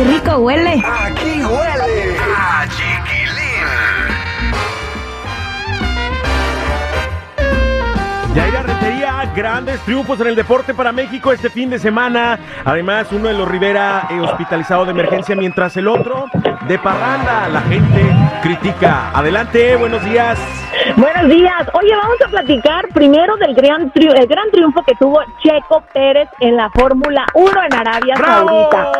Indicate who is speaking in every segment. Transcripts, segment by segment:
Speaker 1: qué rico huele!
Speaker 2: Aquí huele a chiquilín.
Speaker 3: Yaira Rentería, grandes triunfos en el deporte para México este fin de semana. Además, uno de los Rivera eh, hospitalizado de emergencia, mientras el otro de parranda. La gente critica. Adelante, buenos días.
Speaker 4: Buenos días. Oye, vamos a platicar primero del gran, tri- el gran triunfo que tuvo Checo Pérez en la Fórmula 1 en Arabia. Saudita.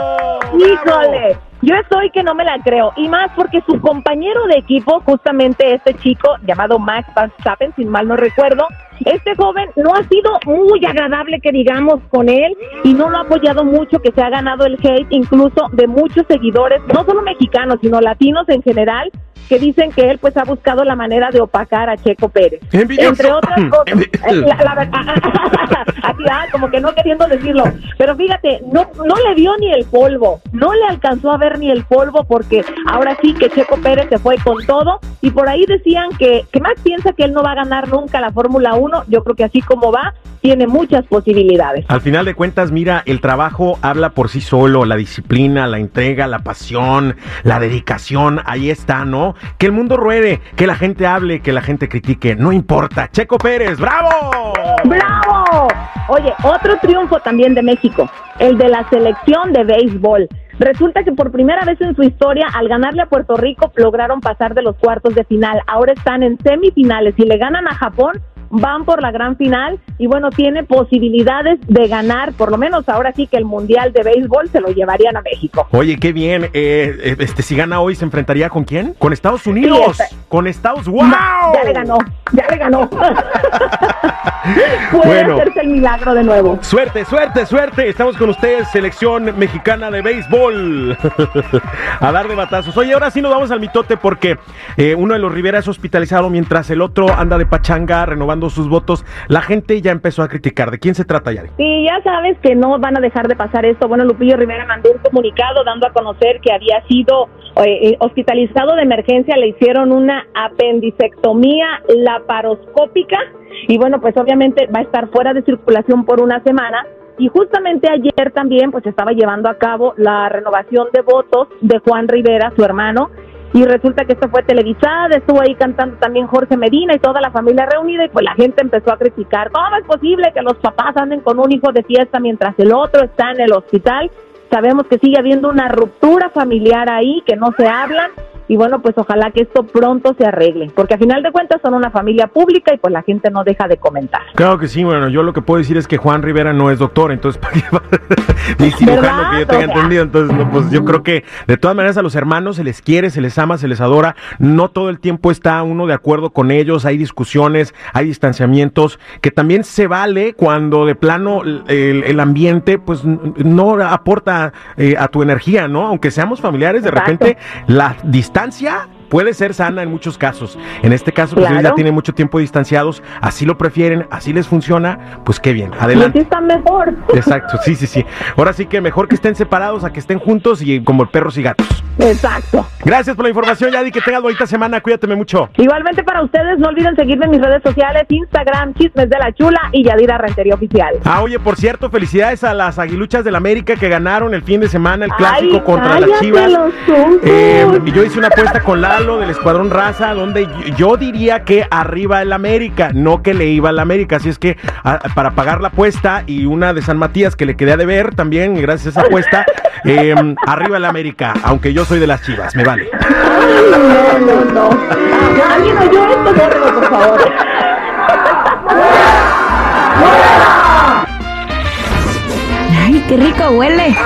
Speaker 4: Híjole, yo estoy que no me la creo. Y más porque su compañero de equipo, justamente este chico llamado Max Verstappen, sin mal no recuerdo, este joven no ha sido muy agradable que digamos con él y no lo ha apoyado mucho, que se ha ganado el hate incluso de muchos seguidores, no solo mexicanos, sino latinos en general, que dicen que él pues ha buscado la manera de opacar a Checo Pérez. Entre otras cosas,
Speaker 3: Envi-
Speaker 4: eh, la- la verdad- así, ah, como que no queriendo decirlo, pero fíjate, no, no le dio ni el polvo, no le alcanzó a ver ni el polvo porque ahora sí que Checo Pérez se fue con todo. Y por ahí decían que, que Max piensa que él no va a ganar nunca la Fórmula 1, yo creo que así como va, tiene muchas posibilidades.
Speaker 3: Al final de cuentas, mira, el trabajo habla por sí solo, la disciplina, la entrega, la pasión, la dedicación, ahí está, ¿no? Que el mundo ruede, que la gente hable, que la gente critique, no importa. Checo Pérez, ¡bravo!
Speaker 4: ¡Bravo! Oye, otro triunfo también de México, el de la selección de béisbol. Resulta que por primera vez en su historia, al ganarle a Puerto Rico, lograron pasar de los cuartos de final. Ahora están en semifinales. Si le ganan a Japón, van por la gran final y bueno, tiene posibilidades de ganar, por lo menos ahora sí que el Mundial de Béisbol se lo llevarían a México.
Speaker 3: Oye, qué bien. eh, eh, este, si gana hoy, ¿se enfrentaría con quién? Con Estados Unidos.
Speaker 4: Sí, este-
Speaker 3: Con Estados ¡Wow!
Speaker 4: Ya le ganó, ya le ganó. Puede
Speaker 3: Bueno.
Speaker 4: hacerse el milagro de nuevo.
Speaker 3: Suerte, suerte, suerte. Estamos con ustedes, selección mexicana de béisbol. a dar de batazos. Oye, ahora sí nos vamos al mitote porque eh, uno de los Rivera es hospitalizado mientras el otro anda de pachanga renovando sus votos. La gente ya empezó a criticar. ¿De quién se trata, Yari?
Speaker 4: Sí, ya sabes que no van a dejar de pasar esto. Bueno, Lupillo Rivera mandó un comunicado dando a conocer que había sido hospitalizado de emergencia, le hicieron una apendicectomía laparoscópica y bueno, pues obviamente va a estar fuera de circulación por una semana. Y justamente ayer también pues estaba llevando a cabo la renovación de votos de Juan Rivera, su hermano, y resulta que esto fue televisada, estuvo ahí cantando también Jorge Medina y toda la familia reunida y pues la gente empezó a criticar, ¿cómo es posible que los papás anden con un hijo de fiesta mientras el otro está en el hospital? Sabemos que sigue habiendo una ruptura familiar ahí, que no se hablan y bueno, pues ojalá que esto pronto se arregle, porque a final de cuentas son una familia pública y pues la gente no deja de comentar.
Speaker 3: Claro que sí, bueno, yo lo que puedo decir es que Juan Rivera no es doctor, entonces ¿para qué va? ni cirujano que yo tenga
Speaker 4: O sea.
Speaker 3: entendido, entonces no, pues yo creo que de todas maneras a los hermanos se les quiere, se les ama, se les adora, no todo el tiempo está uno de acuerdo con ellos, hay discusiones, hay distanciamientos, que también se vale cuando de plano el, el ambiente pues no aporta eh, a tu energía, ¿no? Aunque seamos familiares, de
Speaker 4: Exacto.
Speaker 3: repente la distancia puede ser sana en muchos casos. En este caso, pues ellos ya
Speaker 4: Claro.
Speaker 3: tienen mucho tiempo distanciados, así lo prefieren, así les funciona, pues qué bien.
Speaker 4: Y así
Speaker 3: Adelante.
Speaker 4: está mejor.
Speaker 3: Exacto, sí, sí, sí. Ahora sí que mejor que estén separados a que estén juntos y como perros y gatos.
Speaker 4: Exacto.
Speaker 3: Gracias por la información, Yadi, que tengas bonita semana, cuídateme mucho.
Speaker 4: Igualmente para ustedes, no olviden seguirme en mis redes sociales, Instagram, Chismes de la Chula y Yadira Rentería Oficial.
Speaker 3: Ah, oye, por cierto, felicidades a las aguiluchas del América que ganaron el fin de semana el clásico
Speaker 4: Ay,
Speaker 3: contra las Chivas.
Speaker 4: los.
Speaker 3: Eh, yo hice una apuesta con Lalo del Escuadrón Raza, donde yo, yo diría que arriba el América, no que le iba al América. Así es que a- para pagar la apuesta y una de San Matías que le quedé a deber también, gracias a esa apuesta, eh, arriba el América, aunque yo soy de las Chivas, me vale.
Speaker 4: No, no, no. Alguien oyó esto, bórrelo, por favor.
Speaker 1: ¡Ay, qué rico
Speaker 2: huele